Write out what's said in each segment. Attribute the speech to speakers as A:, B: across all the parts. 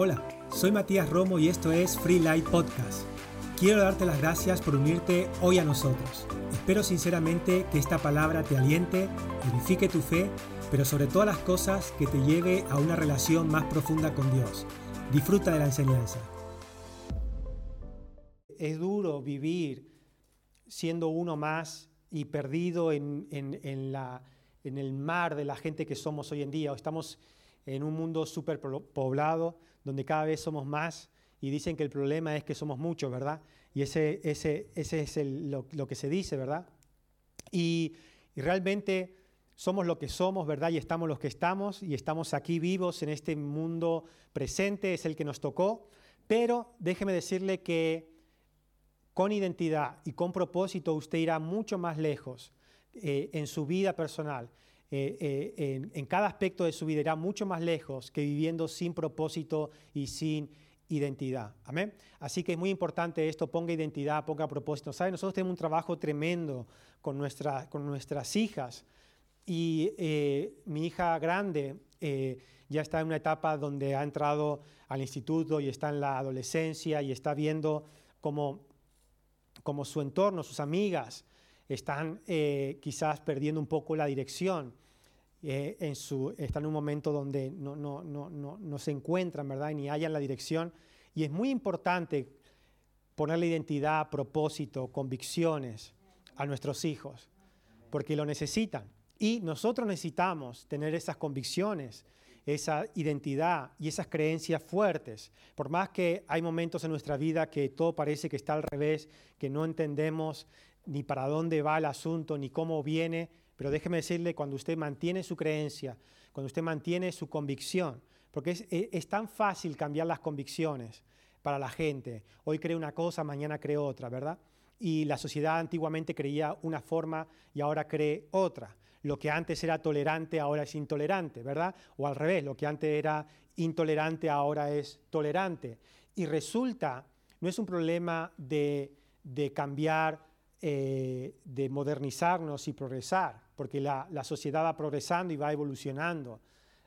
A: Hola, soy Matías Romo y esto es Free Light Podcast. Quiero darte las gracias por unirte hoy a nosotros. Espero sinceramente que esta palabra te aliente, edifique tu fe, pero sobre todas las cosas que te lleve a una relación más profunda con Dios. Disfruta de la enseñanza. Es duro vivir siendo uno más y perdido en, la, en el mar de la gente que somos hoy en día. Estamos en un mundo súper poblado, donde cada vez somos más y dicen que el problema es que somos muchos, ¿verdad? Y ese, ese, ese es lo, que se dice, ¿verdad? Y, realmente somos lo que somos, ¿verdad? Y estamos los que estamos y estamos aquí vivos en este mundo presente, es el que nos tocó, pero déjeme decirle que con identidad y con propósito usted irá mucho más lejos eh, en su vida personal eh, eh, en, cada aspecto de su vida irá mucho más lejos que viviendo sin propósito y sin identidad. Amén. Así que es muy importante esto, ponga identidad, ponga propósito. ¿Saben? Nosotros tenemos un trabajo tremendo con, nuestra, con nuestras hijas y eh, mi hija grande ya está en una etapa donde ha entrado al instituto y está en la adolescencia y está viendo cómo, cómo su entorno, sus amigas, están eh, quizás perdiendo un poco la dirección. Eh, en su, están en un momento donde no, no, no, no, se encuentran, ¿verdad? Ni hayan la dirección. Y es muy importante ponerle identidad, propósito, convicciones a nuestros hijos, porque lo necesitan. Y nosotros necesitamos tener esas convicciones, esa identidad y esas creencias fuertes. Por más que hay momentos en nuestra vida que todo parece que está al revés, que no entendemos ni para dónde va el asunto, ni cómo viene, pero déjeme decirle, cuando usted mantiene su creencia, cuando usted mantiene su convicción, porque es, e, tan fácil cambiar las convicciones para la gente. Hoy cree una cosa, mañana cree otra, ¿verdad? Y la sociedad antiguamente creía una forma y ahora cree otra. Lo que antes era tolerante ahora es intolerante, ¿verdad? O al revés, lo que antes era intolerante ahora es tolerante. Y resulta, no es un problema de cambiar eh, de modernizarnos y progresar, porque la, sociedad va progresando y va evolucionando,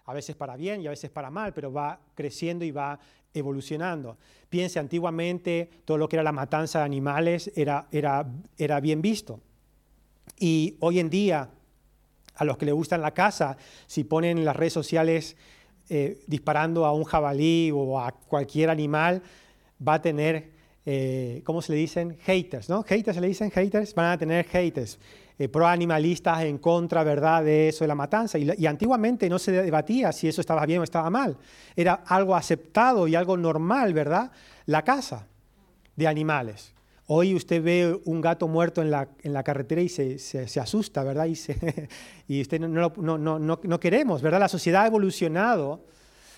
A: a veces para bien y a veces para mal, pero va creciendo y va evolucionando. Piense, antiguamente todo lo que era la matanza de animales era, era, era bien visto. Y hoy en día, a los que les gusta la casa, si ponen en las redes sociales eh, disparando a un jabalí o a cualquier animal, va a tener eh, ¿cómo se le dicen? Haters, ¿no? Haters se le dicen haters, van a tener haters, eh, pro-animalistas en contra, ¿verdad?, de eso de la matanza. Y, antiguamente no se debatía si eso estaba bien o estaba mal. Era algo aceptado y algo normal, ¿verdad? La caza de animales. Hoy usted ve un gato muerto en la, en la carretera y se, se, asusta, ¿verdad? Y, y usted no, no, no, no, queremos, ¿verdad? La sociedad ha evolucionado.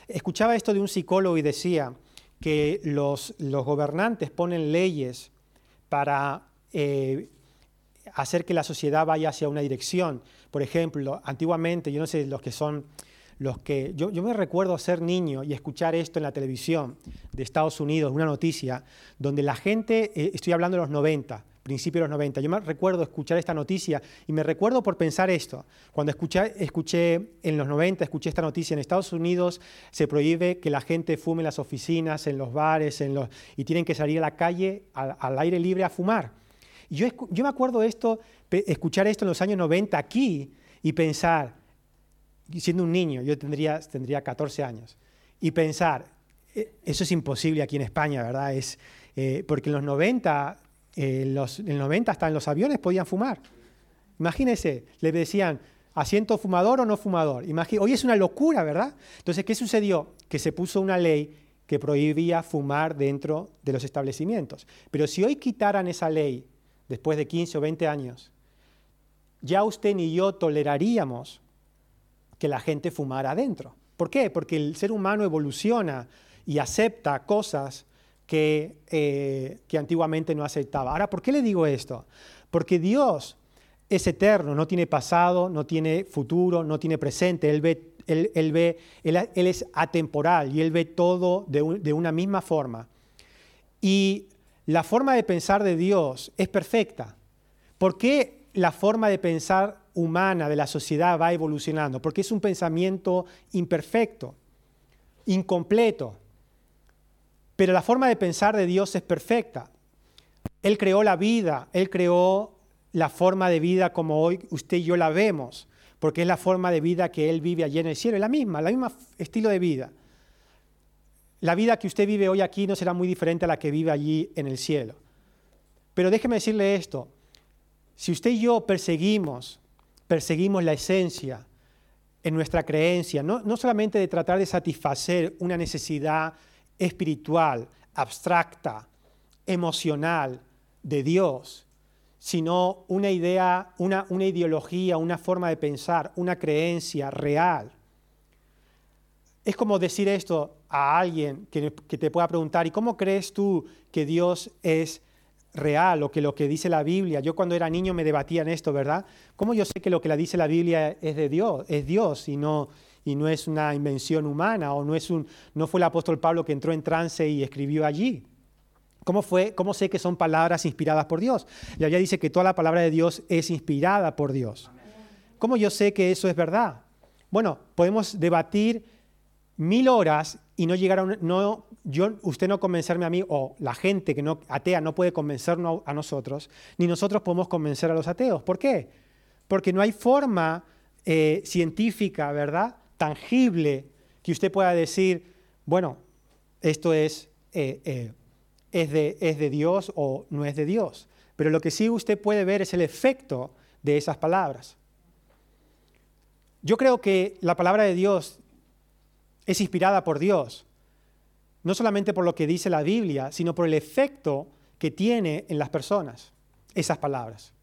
A: Escuchaba esto de un psicólogo y decía, que los, los gobernantes ponen leyes para eh, hacer que la sociedad vaya hacia una dirección. Por ejemplo, antiguamente, yo no sé, los que son los que... Yo, yo, me recuerdo ser niño y escuchar esto en la televisión de Estados Unidos, una noticia, donde la gente, eh, estoy hablando de los 90, principios de los 90. Yo me recuerdo escuchar esta noticia y me recuerdo por pensar esto. Cuando escuché, escuché en los 90, escuché esta noticia, en Estados Unidos se prohíbe que la gente fume en las oficinas, en los bares, en los, y tienen que salir a la calle al, aire libre a fumar. Y yo, yo me acuerdo esto, escuchar esto en los años 90 aquí y pensar, siendo un niño, yo tendría, tendría 14 años, y pensar, e, eso es imposible aquí en España, ¿verdad? Es, eh, porque en los 90 en los, en 90 hasta en los aviones podían fumar. Imagínense, le decían, asiento fumador o no fumador. hoy es una locura, ¿verdad? Entonces, ¿qué sucedió? Que se puso una ley que prohibía fumar dentro de los establecimientos. Pero si hoy quitaran esa ley, después de 15 o 20 años, ya usted ni yo toleraríamos que la gente fumara adentro. ¿Por qué? Porque el ser humano evoluciona y acepta cosas eh, que, antiguamente no aceptaba. Ahora, ¿por qué le digo esto? Porque Dios es eterno, no tiene pasado, no tiene futuro, no tiene presente. Él, ve, él, ve, él, es atemporal y Él ve todo de, de una misma forma. Y la forma de pensar de Dios es perfecta. ¿Por qué la forma de pensar humana de la sociedad va evolucionando? Porque es un pensamiento imperfecto, incompleto. Pero la forma de pensar de Dios es perfecta. Él creó la vida, Él creó la forma de vida como hoy usted y yo la vemos, porque es la forma de vida que Él vive allí en el cielo, es la misma, la misma estilo de vida. La vida que usted vive hoy aquí no será muy diferente a la que vive allí en el cielo. Pero déjeme decirle esto, si usted y yo perseguimos, perseguimos la esencia en nuestra creencia, no, no solamente de tratar de satisfacer una necesidad espiritual, abstracta, emocional de Dios, sino una idea, una, una, ideología, una forma de pensar, una creencia real. Es como decir esto a alguien que, que te pueda preguntar, ¿y cómo crees tú que Dios es real o que lo que dice la Biblia. Yo cuando era niño me debatía en esto, ¿verdad? ¿Cómo yo sé que lo que la dice la Biblia es de Dios, es Dios y no, y no es una invención humana o no, es un, no fue el apóstol Pablo que entró en trance y escribió allí? ¿Cómo, fue, ¿Cómo sé que son palabras inspiradas por Dios? La Biblia dice que toda la palabra de Dios es inspirada por Dios. ¿Cómo yo sé que eso es verdad? Bueno, podemos debatir mil horas y no llegar a un, no, yo, usted no convencerme a mí, o la gente que no, atea no puede convencernos a nosotros, ni nosotros podemos convencer a los ateos. ¿Por qué? Porque no hay forma eh, científica, ¿verdad? Tangible, que usted pueda decir, bueno, esto es, eh, eh, es, de, es de Dios o no es de Dios. Pero lo que sí usted puede ver es el efecto de esas palabras. Yo creo que la palabra de Dios es inspirada por Dios no solamente por lo que dice la Biblia, sino por el efecto que tiene en las personas esas palabras.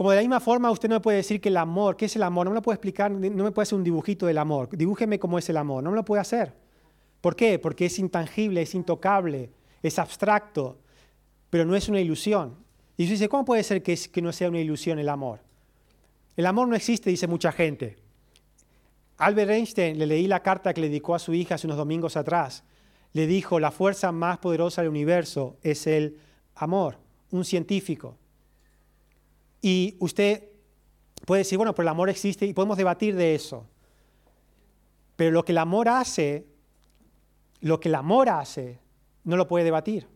A: Como de la misma forma usted no me puede decir que el amor, ¿qué es el amor? No me lo puede explicar, no me puede hacer un dibujito del amor. Dibújeme cómo es el amor, no me lo puede hacer. ¿Por qué? Porque es intangible, es intocable, es abstracto, pero no es una ilusión. Y usted dice, ¿cómo puede ser que, que no sea una ilusión el amor? El amor no existe, dice mucha gente. Albert Einstein, le leí la carta que le dedicó a su hija hace unos domingos atrás. Le dijo, la fuerza más poderosa del universo es el amor, un científico. Y usted puede decir, bueno, pero el amor existe y podemos debatir de eso. Pero lo que el amor hace, lo que el amor hace, no lo puede debatir.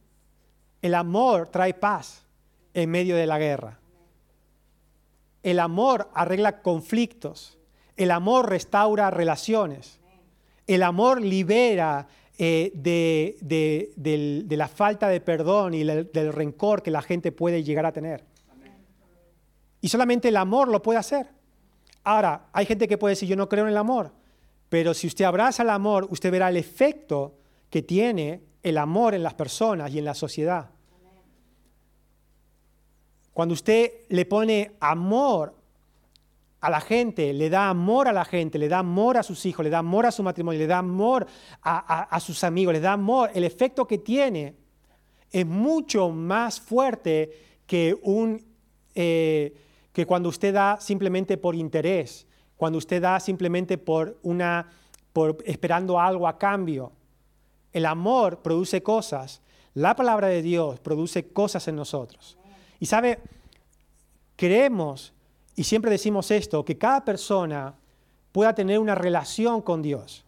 A: El amor trae paz en medio de la guerra. El amor arregla conflictos. El amor restaura relaciones. El amor libera eh, de, la falta de perdón y del rencor que la gente puede llegar a tener. Y solamente el amor lo puede hacer. Ahora, hay gente que puede decir, yo no creo en el amor, pero si usted abraza el amor, usted verá el efecto que tiene el amor en las personas y en la sociedad. Cuando usted le pone amor a la gente, le da amor a la gente, le da amor a sus hijos, le da amor a su matrimonio, le da amor a, sus amigos, le da amor, el efecto que tiene es mucho más fuerte que, un, eh, que cuando usted da simplemente por interés, cuando usted da simplemente por una, por esperando algo a cambio. El amor produce cosas, la palabra de Dios produce cosas en nosotros. Y sabe, creemos y siempre decimos esto, que cada persona pueda tener una relación con Dios.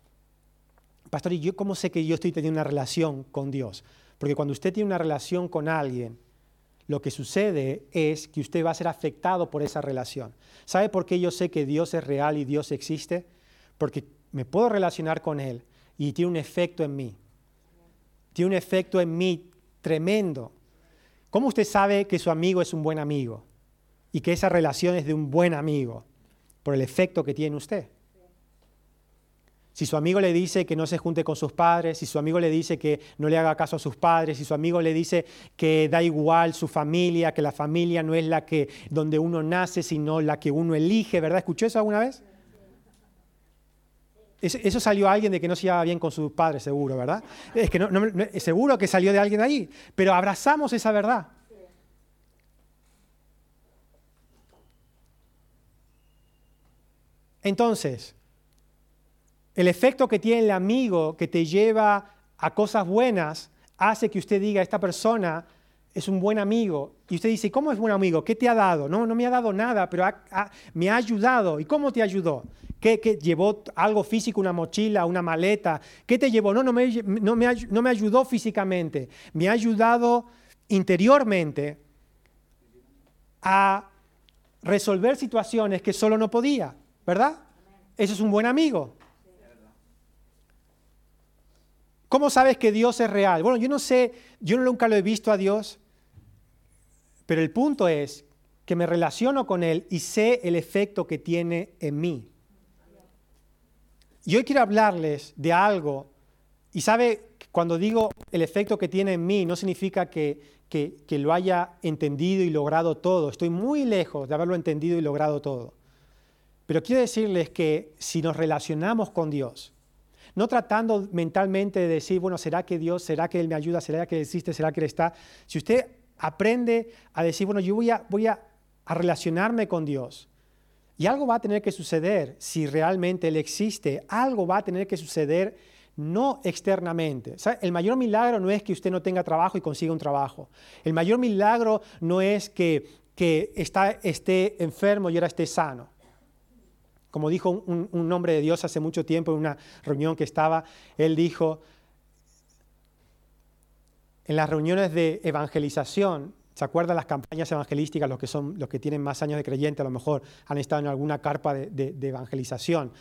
A: Pastor, ¿y yo cómo sé que yo estoy teniendo una relación con Dios? Porque cuando usted tiene una relación con alguien, lo que sucede es que usted va a ser afectado por esa relación. ¿Sabe por qué yo sé que Dios es real y Dios existe? Porque me puedo relacionar con Él y tiene un efecto en mí. Tiene un efecto en mí tremendo. ¿Cómo usted sabe que su amigo es un buen amigo? y que esa relación es de un buen amigo por el efecto que tiene usted. Si su amigo le dice que no se junte con sus padres, si su amigo le dice que no le haga caso a sus padres, si su amigo le dice que da igual su familia, que la familia no es la que donde uno nace, sino la que uno elige, ¿verdad? ¿Escuchó eso alguna vez? Eso salió a alguien de que no se llevaba bien con sus padres, seguro, ¿verdad? Es que no, seguro que salió de alguien ahí, pero abrazamos esa verdad. Entonces, el efecto que tiene el amigo que te lleva a cosas buenas hace que usted diga, esta persona es un buen amigo. Y usted dice, ¿cómo es buen amigo? ¿Qué te ha dado? No, no me ha dado nada, pero me ha ayudado. ¿Y cómo te ayudó? ¿Qué, llevó algo físico, una mochila, una maleta? ¿Qué te llevó? No, no me, no, me, no me ayudó físicamente. Me ha ayudado interiormente a resolver situaciones que solo no podía, ¿verdad? Eso es un buen amigo. ¿Cómo sabes que Dios es real? Bueno, yo no sé, yo nunca lo he visto a Dios, pero el punto es que me relaciono con Él y sé el efecto que tiene en mí. Y hoy quiero hablarles de algo, y sabe, cuando digo el efecto que tiene en mí, no significa que, que, que lo haya entendido y logrado todo. Estoy muy lejos de haberlo entendido y logrado todo. Pero quiero decirles que si nos relacionamos con Dios, no tratando mentalmente de decir, bueno, ¿será que Dios, será que Él me ayuda, será que Él existe, será que Él está? Si usted aprende a decir, bueno, yo voy a, voy a, relacionarme con Dios, y algo va a tener que suceder si realmente Él existe, algo va a tener que suceder no externamente. el mayor milagro no es que usted no tenga trabajo y consiga un trabajo. El mayor milagro no es que, que está, esté enfermo y ahora esté sano. Como dijo un, un, hombre de Dios hace mucho tiempo en una reunión que estaba, él dijo, en las reuniones de evangelización, ¿se acuerdan las campañas evangelísticas? Los que, son, los que tienen más años de creyente a lo mejor han estado en alguna carpa de, evangelización.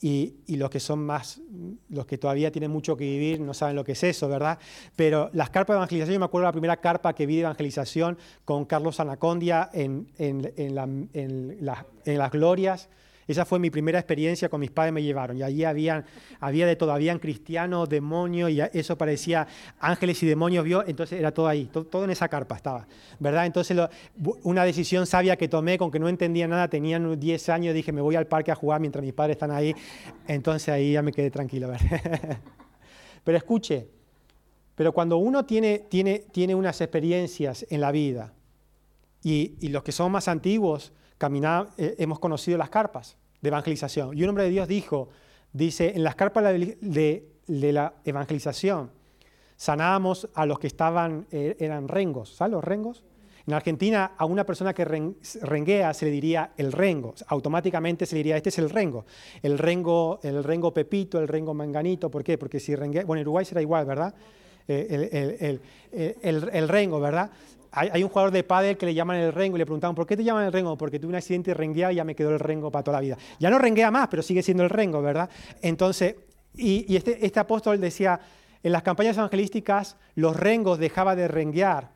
A: Y, y, los que son más, los que todavía tienen mucho que vivir, no saben lo que es eso, ¿verdad? Pero las carpas de evangelización, yo me acuerdo de la primera carpa que vi de evangelización con Carlos Anacondia en, en, en, en las glorias esa fue mi primera experiencia con mis padres me llevaron. Y allí había de todo, habían cristianos, demonios, y eso parecía ángeles y demonios, vio, entonces era todo ahí, todo, en esa carpa estaba, ¿verdad? Entonces una decisión sabia que tomé, con que no entendía nada, tenían 10 años, dije, me voy al parque a jugar mientras mis padres están ahí, entonces ahí ya me quedé tranquilo, ¿verdad? Pero escuche, pero cuando uno tiene, tiene, tiene unas experiencias en la vida, y, y los que son más antiguos, eh, hemos conocido las carpas de evangelización. Y un hombre de Dios dijo, dice, en las carpas de, la evangelización sanábamos a los que estaban, eh, eran rengos, ¿sabes los rengos? En Argentina a una persona que renguea se le diría el rengo, automáticamente se le diría, este es el rengo, el rengo, el rengo pepito, el rengo manganito, ¿por qué? Porque si renguea, bueno, en Uruguay será igual, ¿verdad? Eh, el, el, rengo, ¿verdad? Hay, un jugador de pádel que le llaman el rengo y le preguntaban, ¿por qué te llaman el rengo? Porque tuve un accidente y renguea y ya me quedó el rengo para toda la vida. Ya no renguea más, pero sigue siendo el rengo, ¿verdad? Entonces, y, este, este, apóstol decía, en las campañas evangelísticas los rengos dejaban de renguear,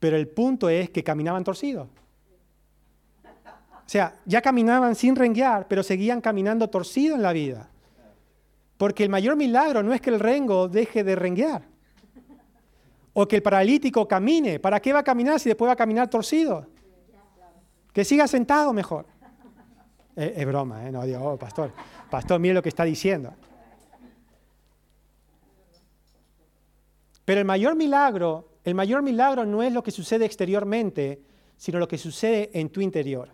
A: pero el punto es que caminaban torcidos. O sea, ya caminaban sin renguear, pero seguían caminando torcidos en la vida. Porque el mayor milagro no es que el rengo deje de renguear o que el paralítico camine. ¿Para qué va a caminar si después va a caminar torcido? Que siga sentado mejor. Es, broma, ¿eh? No digo, oh, pastor, pastor, mire lo que está diciendo. Pero el mayor milagro, el mayor milagro no es lo que sucede exteriormente, sino lo que sucede en tu interior.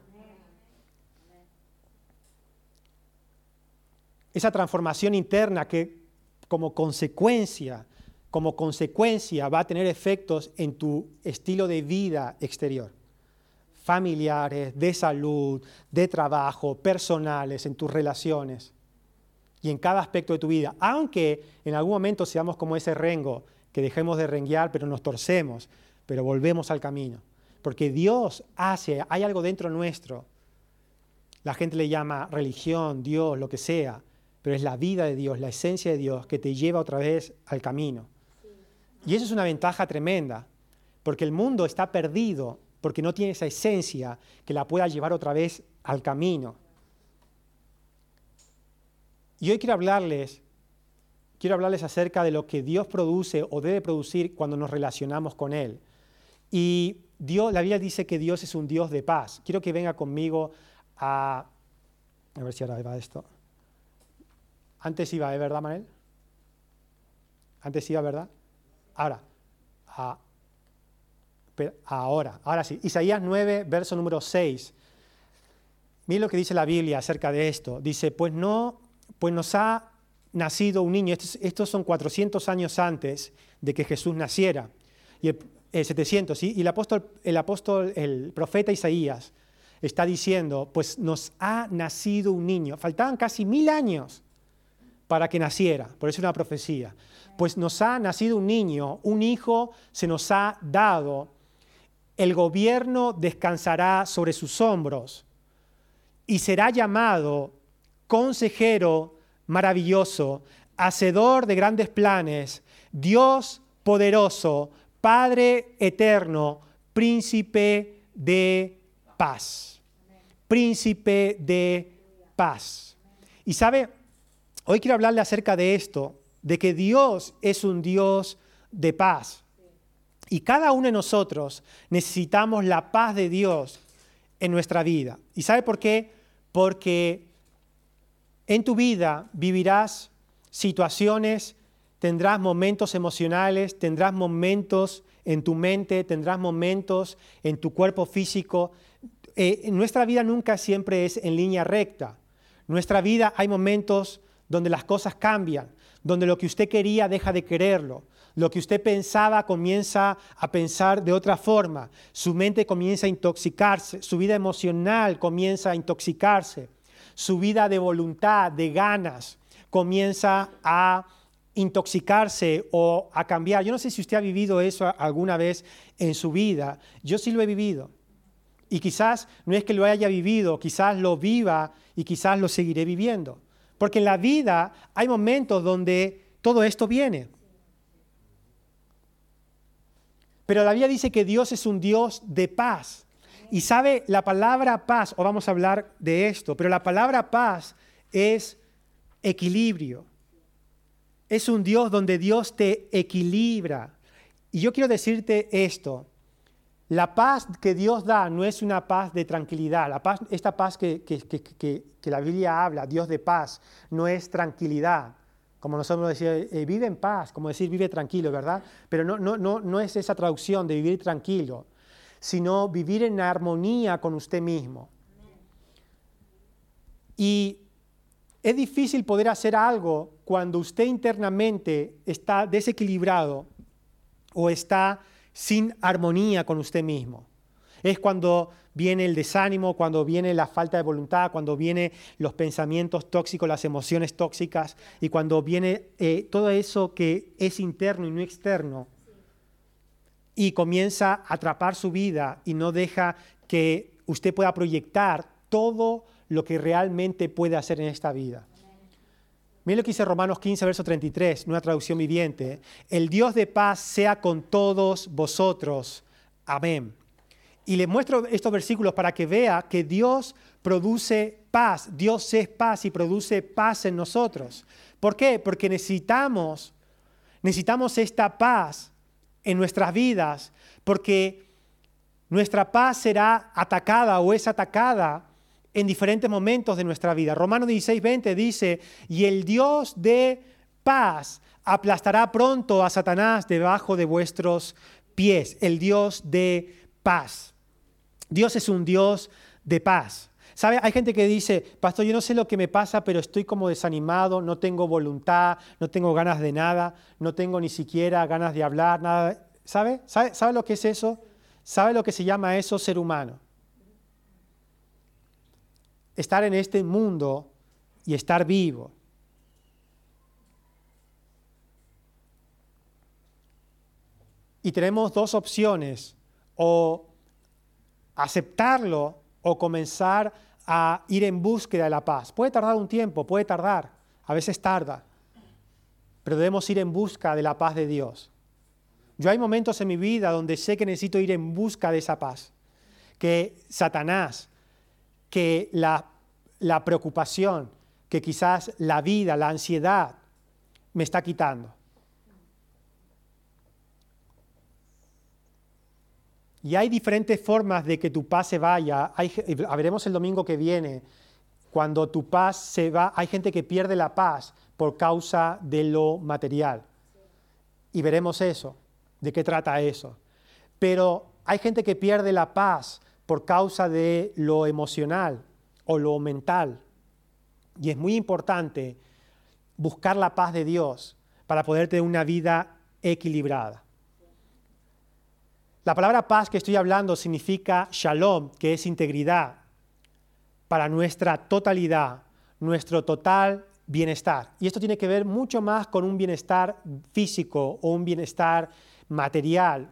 A: Esa transformación interna que como consecuencia como consecuencia va a tener efectos en tu estilo de vida exterior, familiares, de salud, de trabajo, personales, en tus relaciones y en cada aspecto de tu vida. Aunque en algún momento seamos como ese rengo, que dejemos de renguear, pero nos torcemos, pero volvemos al camino. Porque Dios hace, hay algo dentro nuestro. La gente le llama religión, Dios, lo que sea, pero es la vida de Dios, la esencia de Dios que te lleva otra vez al camino. Y eso es una ventaja tremenda, porque el mundo está perdido, porque no tiene esa esencia que la pueda llevar otra vez al camino. Y hoy quiero hablarles, quiero hablarles acerca de lo que Dios produce o debe producir cuando nos relacionamos con Él. Y Dios, la Biblia dice que Dios es un Dios de paz. Quiero que venga conmigo a... A ver si ahora va esto. Antes iba, ¿eh? ¿verdad, Manuel? Antes iba, ¿verdad? Ahora, ahora, ahora sí. Isaías 9, verso número 6. Mira lo que dice la Biblia acerca de esto. Dice, pues no, pues nos ha nacido un niño. Estos, son 400 años antes de que Jesús naciera. Y 700, ¿sí? Y el apóstol, el apóstol, el profeta Isaías está diciendo, pues nos ha nacido un niño. Faltaban casi mil años para que naciera, por eso es una profecía. Pues nos ha nacido un niño, un hijo se nos ha dado, el gobierno descansará sobre sus hombros y será llamado consejero maravilloso, hacedor de grandes planes, Dios poderoso, Padre eterno, príncipe de paz. Príncipe de paz. Y sabe, hoy quiero hablarle acerca de esto, de que Dios es un Dios de paz. Y cada uno de nosotros necesitamos la paz de Dios en nuestra vida. ¿Y sabe por qué? Porque en tu vida vivirás situaciones, tendrás momentos emocionales, tendrás momentos en tu mente, tendrás momentos en tu cuerpo físico. Eh, nuestra vida nunca siempre es en línea recta. Nuestra vida hay momentos donde las cosas cambian, donde lo que usted quería deja de quererlo, lo que usted pensaba comienza a pensar de otra forma, su mente comienza a intoxicarse, su vida emocional comienza a intoxicarse, su vida de voluntad, de ganas, comienza a intoxicarse o a cambiar. Yo no sé si usted ha vivido eso alguna vez en su vida, yo sí lo he vivido. Y quizás no es que lo haya vivido, quizás lo viva y quizás lo seguiré viviendo. Porque en la vida hay momentos donde todo esto viene. Pero la Biblia dice que Dios es un Dios de paz. Y sabe, la palabra paz, o vamos a hablar de esto, pero la palabra paz es equilibrio. Es un Dios donde Dios te equilibra. Y yo quiero decirte esto. La paz que Dios da no es una paz de tranquilidad. La paz, esta paz que, la Biblia habla, Dios de paz, no es tranquilidad como nosotros decimos, eh, vive en paz, como decir vive tranquilo, ¿verdad? Pero no es esa traducción de vivir tranquilo, sino vivir en armonía con usted mismo. Y es difícil poder hacer algo cuando usted internamente está desequilibrado o está sin armonía con usted mismo. Es cuando viene el desánimo, cuando viene la falta de voluntad, cuando vienen los pensamientos tóxicos, las emociones tóxicas y cuando viene eh, todo eso que es interno y no externo y comienza a atrapar su vida y no deja que usted pueda proyectar todo lo que realmente puede hacer en esta vida. Miren lo que dice Romanos 15, verso 33, una traducción viviente. El Dios de paz sea con todos vosotros. Amén. Y le muestro estos versículos para que vea que Dios produce paz, Dios es paz y produce paz en nosotros. ¿Por qué? Porque necesitamos, necesitamos esta paz en nuestras vidas, porque nuestra paz será atacada o es atacada en diferentes momentos de nuestra vida. Romanos 16, 20 dice, y el Dios de paz aplastará pronto a Satanás debajo de vuestros pies, el Dios de paz. Dios es un Dios de paz. ¿Sabe? Hay gente que dice, pastor, yo no sé lo que me pasa, pero estoy como desanimado, no tengo voluntad, no tengo ganas de nada, no tengo ni siquiera ganas de hablar, nada. ¿Sabe? ¿Sabe, ¿Sabe lo que es eso? ¿Sabe lo que se llama eso ser humano? Estar en este mundo y estar vivo. Y tenemos dos opciones, o aceptarlo o comenzar a ir en búsqueda de la paz. Puede tardar un tiempo, puede tardar, a veces tarda, pero debemos ir en busca de la paz de Dios. Yo hay momentos en mi vida donde sé que necesito ir en busca de esa paz, que Satanás, que la, la preocupación, que quizás la vida, la ansiedad me está quitando. Y hay diferentes formas de que tu paz se vaya. Hay, veremos el domingo que viene. Cuando tu paz se va, hay gente que pierde la paz por causa de lo material. Y veremos eso, de qué trata eso. Pero hay gente que pierde la paz por causa de lo emocional o lo mental. Y es muy importante buscar la paz de Dios para poder tener una vida equilibrada. La palabra paz que estoy hablando significa shalom, que es integridad para nuestra totalidad, nuestro total bienestar. Y esto tiene que ver mucho más con un bienestar físico o un bienestar material,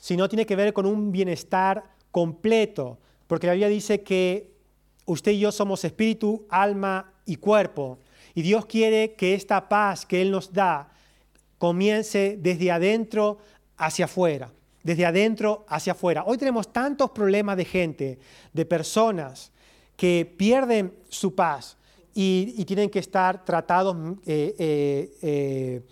A: sino tiene que ver con un bienestar completo, porque la Biblia dice que usted y yo somos espíritu, alma y cuerpo, y Dios quiere que esta paz que Él nos da comience desde adentro hacia afuera desde adentro hacia afuera. Hoy tenemos tantos problemas de gente, de personas que pierden su paz y, tienen que estar tratados eh, eh,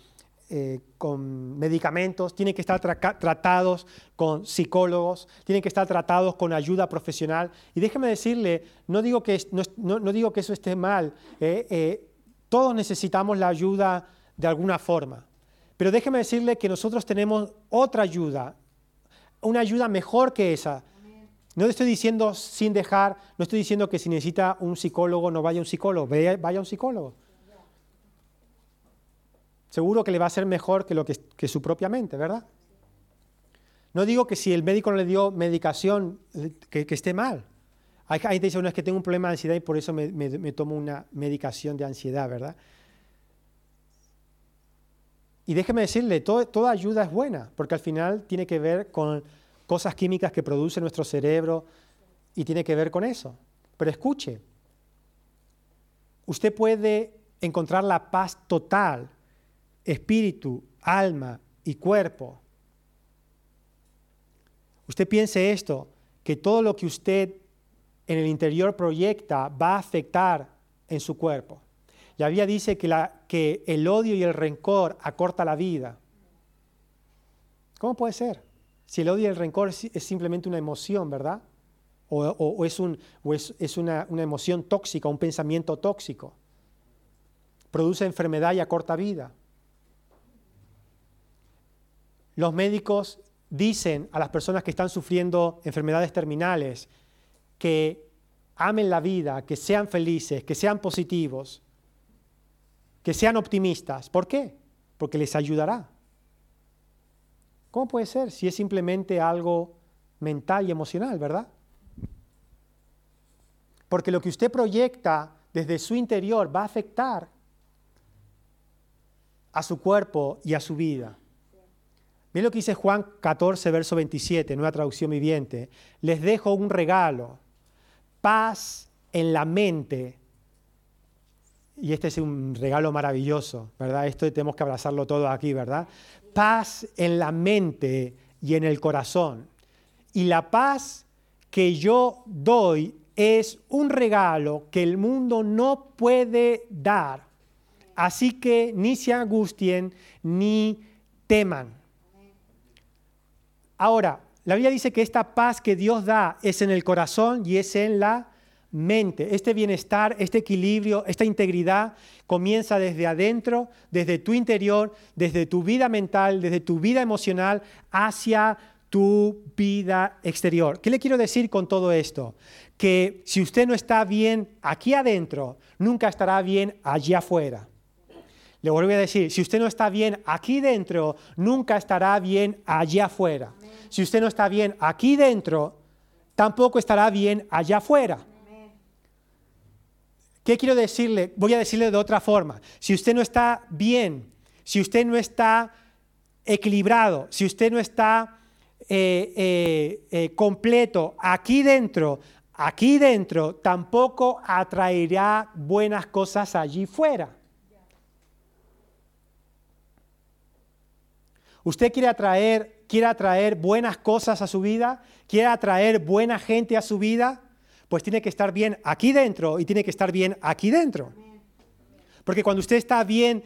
A: eh, con medicamentos, tienen que estar tratados con psicólogos, tienen que estar tratados con ayuda profesional. Y déjeme decirle, no digo que, no digo que eso esté mal, todos necesitamos la ayuda de alguna forma. Pero déjeme decirle que nosotros tenemos otra ayuda una ayuda mejor que esa. No estoy diciendo sin dejar, no estoy diciendo que si necesita un psicólogo no vaya a un psicólogo, vaya a un psicólogo. Seguro que le va a ser mejor que, lo que, su propia mente, ¿verdad? No digo que si el médico no le dio medicación, que, esté mal. Hay gente que dice, no, es que tengo un problema de ansiedad y por eso me, tomo una medicación de ansiedad, ¿verdad? Y déjeme decirle, toda ayuda es buena, porque al final tiene que ver con cosas químicas que produce nuestro cerebro y tiene que ver con eso. Pero escuche, usted puede encontrar la paz total, espíritu, alma y cuerpo. Usted piense esto, que todo lo que usted en el interior proyecta va a afectar en su cuerpo. La Biblia dice que, el odio y el rencor acorta la vida. ¿Cómo puede ser? Si el odio y el rencor es, simplemente una emoción, ¿verdad? O, es, un, es, una, una emoción tóxica, un pensamiento tóxico. Produce enfermedad y acorta vida. Los médicos dicen a las personas que están sufriendo enfermedades terminales que amen la vida, que sean felices, que sean positivos, que sean optimistas. ¿Por qué? Porque les ayudará. ¿Cómo puede ser si es simplemente algo mental y emocional, verdad? Porque lo que usted proyecta desde su interior va a afectar a su cuerpo y a su vida. Miren lo que dice Juan 14, verso 27, nueva traducción viviente. Les dejo un regalo, paz en la mente y este es un regalo maravilloso, ¿verdad? Esto tenemos que abrazarlo todo aquí, ¿verdad? Paz en la mente y en el corazón. Y la paz que yo doy es un regalo que el mundo no puede dar. Así que ni se angustien ni teman. Ahora, la Biblia dice que esta paz que Dios da es en el corazón y es en la mente, este bienestar, este equilibrio, esta integridad comienza desde adentro, desde tu interior, desde tu vida mental, desde tu vida emocional, hacia tu vida exterior. ¿Qué le quiero decir con todo esto? Que si usted no está bien aquí adentro, nunca estará bien allí afuera. Le vuelvo a decir, si usted no está bien aquí dentro, nunca estará bien allá afuera. Si usted no está bien aquí dentro, tampoco estará bien allá afuera. ¿Qué quiero decirle? Voy a decirle de otra forma. Si usted no está bien, si usted no está equilibrado, si usted no está eh, eh, eh, completo aquí dentro, aquí dentro, tampoco atraerá buenas cosas allí fuera. ¿Usted quiere atraer, quiere atraer buenas cosas a su vida? ¿Quiere atraer buena gente a su vida? pues tiene que estar bien aquí dentro y tiene que estar bien aquí dentro. Porque cuando usted está bien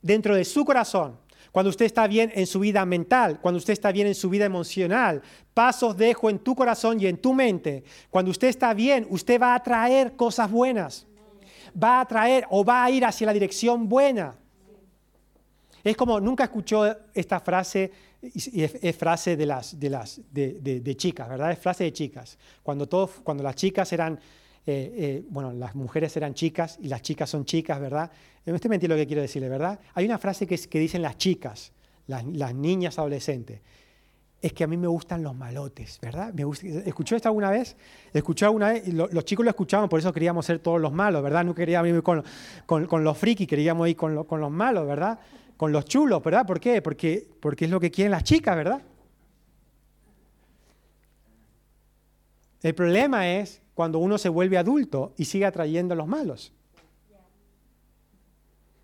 A: dentro de su corazón, cuando usted está bien en su vida mental, cuando usted está bien en su vida emocional, pasos dejo en tu corazón y en tu mente. Cuando usted está bien, usted va a atraer cosas buenas. Va a atraer o va a ir hacia la dirección buena. Es como, nunca escuchó esta frase, es, frase de, las, de, las, de, chicas, ¿verdad? Es frase de chicas. Cuando, todos, cuando las chicas eran, eh, eh, bueno, las mujeres eran chicas y las chicas son chicas, ¿verdad? Usted me entiende lo que quiero decirle, ¿verdad? Hay una frase que, dicen las chicas, las, niñas adolescentes. es que a mí me gustan los malotes, ¿verdad? Me ¿Escuchó esto alguna vez? ¿Escuchó alguna vez? los chicos lo escuchaban, por eso queríamos ser todos los malos, ¿verdad? No queríamos ir con, con, los frikis, queríamos ir con, con, los malos, ¿verdad? Con los chulos, ¿verdad? ¿Por qué? Porque, porque es lo que quieren las chicas, ¿verdad? El problema es cuando uno se vuelve adulto y sigue atrayendo a los malos.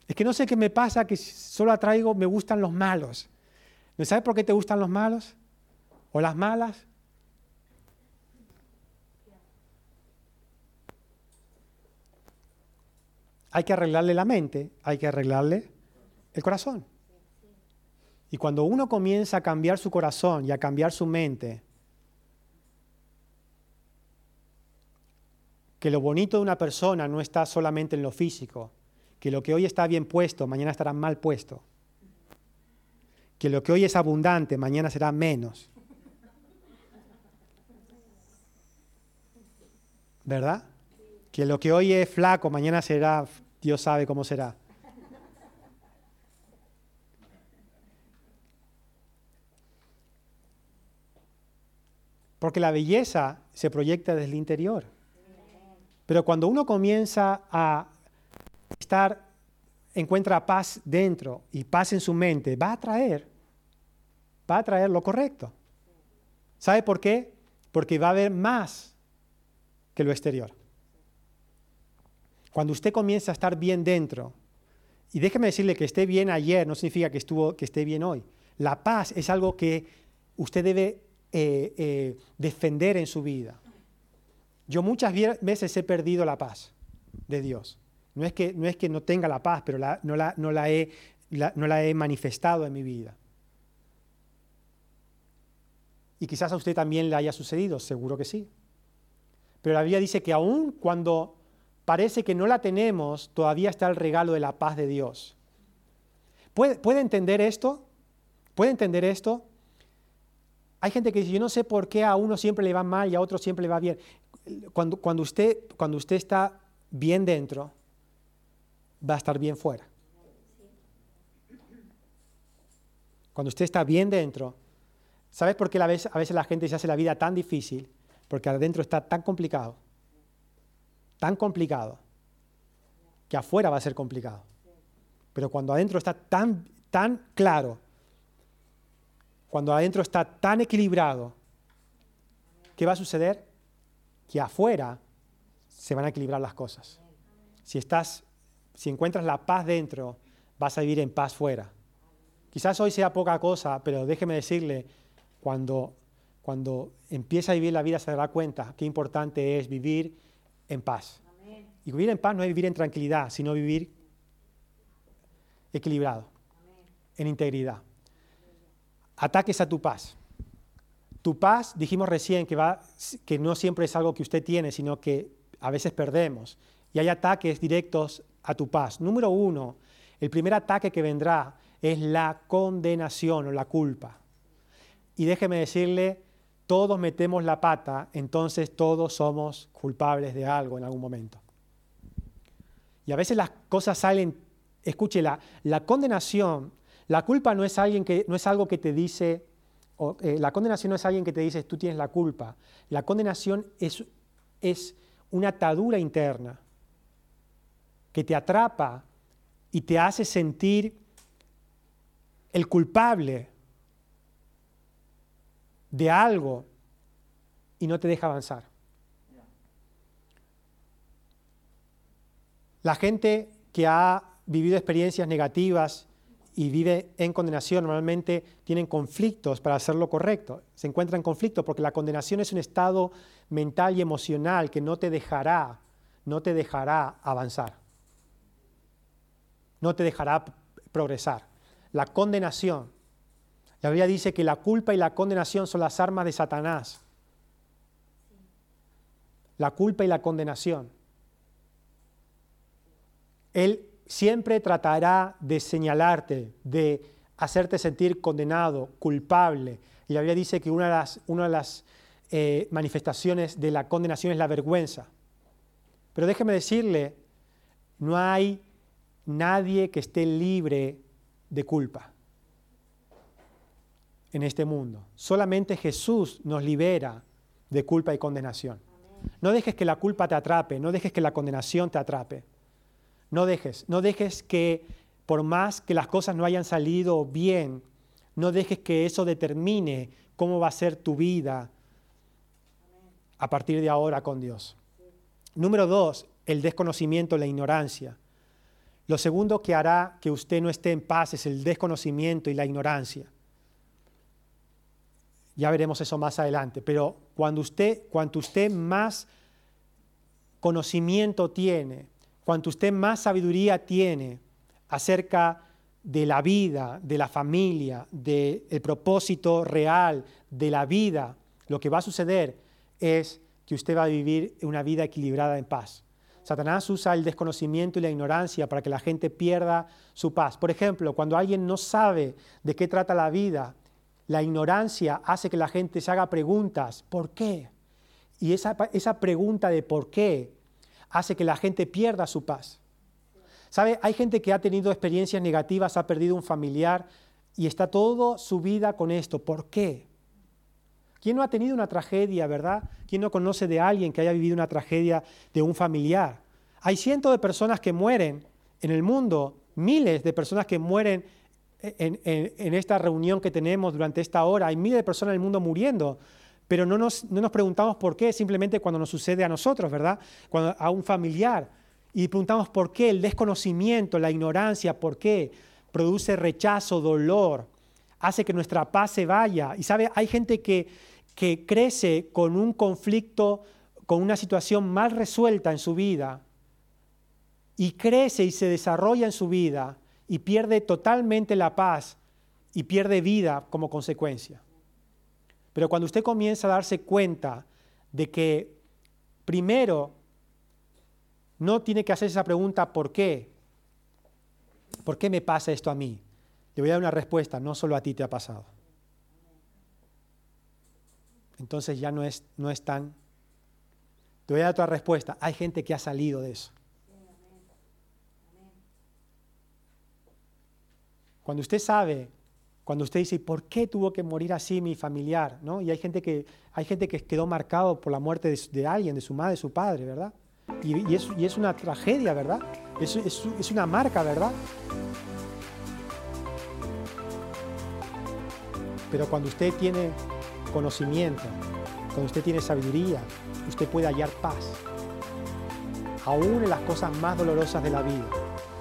A: Es que no sé qué me pasa, que solo atraigo, me gustan los malos. ¿No sabes por qué te gustan los malos? o las malas. Hay que arreglarle la mente, hay que arreglarle el corazón. Y cuando uno comienza a cambiar su corazón y a cambiar su mente, que lo bonito de una persona no está solamente en lo físico, que lo que hoy está bien puesto, mañana estará mal puesto, que lo que hoy es abundante, mañana será menos. ¿verdad? Que lo que hoy es flaco, mañana será, Dios sabe cómo será. Porque la belleza se proyecta desde el interior. Pero cuando uno comienza a estar, encuentra paz dentro y paz en su mente, va a traer, va a traer lo correcto. ¿Sabe por qué? Porque va a haber más que lo exterior. Cuando usted comienza a estar bien dentro, y déjeme decirle que esté bien ayer no significa que, estuvo, que esté bien hoy. La paz es algo que usted debe eh, eh, defender en su vida. Yo muchas veces he perdido la paz de Dios. No es que no, tenga la paz, pero no, la, he, no la he manifestado en mi vida. Y quizás a usted también le haya sucedido, seguro que sí. Pero la Biblia dice que aún cuando parece que no la tenemos, todavía está el regalo de la paz de Dios. ¿Puede, entender esto? ¿Puede entender esto? Hay gente que dice, yo no sé por qué a uno siempre le va mal y a otro siempre le va bien. Cuando, usted, cuando usted está bien dentro, va a estar bien fuera. Cuando usted está bien dentro, ¿sabes por qué a veces, a veces la gente se hace la vida tan difícil? Porque adentro está tan complicado, tan complicado, que afuera va a ser complicado. Pero cuando adentro está tan, tan claro, cuando adentro está tan equilibrado, ¿qué va a suceder? Que afuera se van a equilibrar las cosas. Si estás, si encuentras la paz dentro, vas a vivir en paz fuera. Quizás hoy sea poca cosa, pero déjeme decirle, cuando cuando empieza a vivir la vida se dará cuenta qué importante es vivir en paz. Y vivir en paz no es vivir en tranquilidad, sino vivir equilibrado, en integridad. Ataques a tu paz. Tu paz, dijimos recién que, no siempre es algo que usted tiene, sino que a veces perdemos. Y hay ataques directos a tu paz. Número uno, el primer ataque que vendrá es la condenación o la culpa. Y déjeme decirle, todos metemos la pata, entonces todos somos culpables de algo en algún momento. Y a veces las cosas salen, escuche, la, condenación, la culpa no es, alguien que, no es algo que te dice, eh, la condenación no es alguien que te dice tú tienes la culpa. La condenación es, es una atadura interna que te atrapa y te hace sentir el culpable de algo y no te deja avanzar. La gente que ha vivido experiencias negativas y vive en condenación normalmente tienen conflictos para hacer lo correcto. Se encuentran en conflicto porque la condenación es un estado mental y emocional que no te dejará, no te dejará avanzar. No te dejará progresar. La condenación la Biblia dice que la culpa y la condenación son las armas de Satanás. La culpa y la condenación. Él siempre tratará de señalarte, de hacerte sentir condenado, culpable. Y la Biblia dice que una de las, eh, manifestaciones de la condenación es la vergüenza. Pero déjeme decirle, no hay nadie que esté libre de culpa. en este mundo. Solamente Jesús nos libera de culpa y condenación. No dejes que la culpa te atrape, no dejes que la condenación te atrape. No dejes, no dejes que por más que las cosas no hayan salido bien, no dejes que eso determine cómo va a ser tu vida a partir de ahora con Dios. Número dos, el desconocimiento, la ignorancia. Lo segundo que hará que usted no esté en paz es el desconocimiento y la ignorancia. Ya veremos eso más adelante, pero cuando usted, cuanto usted más conocimiento tiene, cuanto usted más sabiduría tiene acerca de la vida, de la familia, del propósito real de la vida, lo que va a suceder es que usted va a vivir una vida equilibrada en paz. Satanás usa el desconocimiento y la ignorancia para que la gente pierda su paz. Por ejemplo, cuando alguien no sabe de qué trata la vida, la ignorancia hace que la gente se haga preguntas, ¿por qué? Y esa, esa pregunta de por qué hace que la gente pierda su paz. ¿Sabe? Hay gente que ha tenido experiencias negativas, ha perdido un familiar y está toda su vida con esto. ¿Por qué? ¿Quién no ha tenido una tragedia, verdad? ¿Quién no conoce de alguien que haya vivido una tragedia de un familiar? Hay cientos de personas que mueren en el mundo, miles de personas que mueren en, esta reunión que tenemos durante esta hora. Hay miles de personas en el mundo muriendo, pero no nos, no nos preguntamos por qué, simplemente cuando nos sucede a nosotros, ¿verdad? A un familiar y preguntamos por qué, el desconocimiento, la ignorancia, por qué produce rechazo, dolor, hace que nuestra paz se vaya. Y sabe, hay gente que, que crece con un conflicto, con una situación mal resuelta en su vida, y crece y se desarrolla en su vida y pierde totalmente la paz y pierde vida como consecuencia. Pero cuando usted comienza a darse cuenta de que primero no tiene que hacer esa pregunta ¿por qué? ¿Por qué me pasa esto a mí? Le voy a dar una respuesta, no solo a ti te ha pasado. Entonces ya no es, no es tan... Te voy a dar otra respuesta. Hay gente que ha salido de eso. Cuando usted sabe, cuando usted dice, ¿por qué tuvo que morir así mi familiar? ¿No? Y hay gente, que, hay gente que quedó marcado por la muerte de alguien, de su madre, de su padre, ¿verdad? Y, es, una tragedia, ¿verdad? Es, es una marca, ¿verdad? Pero cuando usted tiene conocimiento, cuando usted tiene sabiduría, usted puede hallar paz. Aún en las cosas más dolorosas de la vida.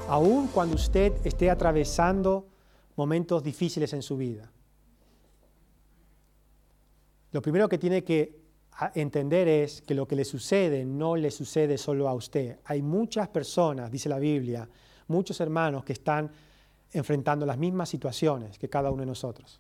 A: Aún cuando usted esté atravesando momentos difíciles en su vida. Lo primero que tiene que entender es que lo que le sucede no le sucede solo a usted. Hay muchas personas, dice la Biblia, muchos hermanos que están enfrentando las mismas situaciones que cada uno de nosotros.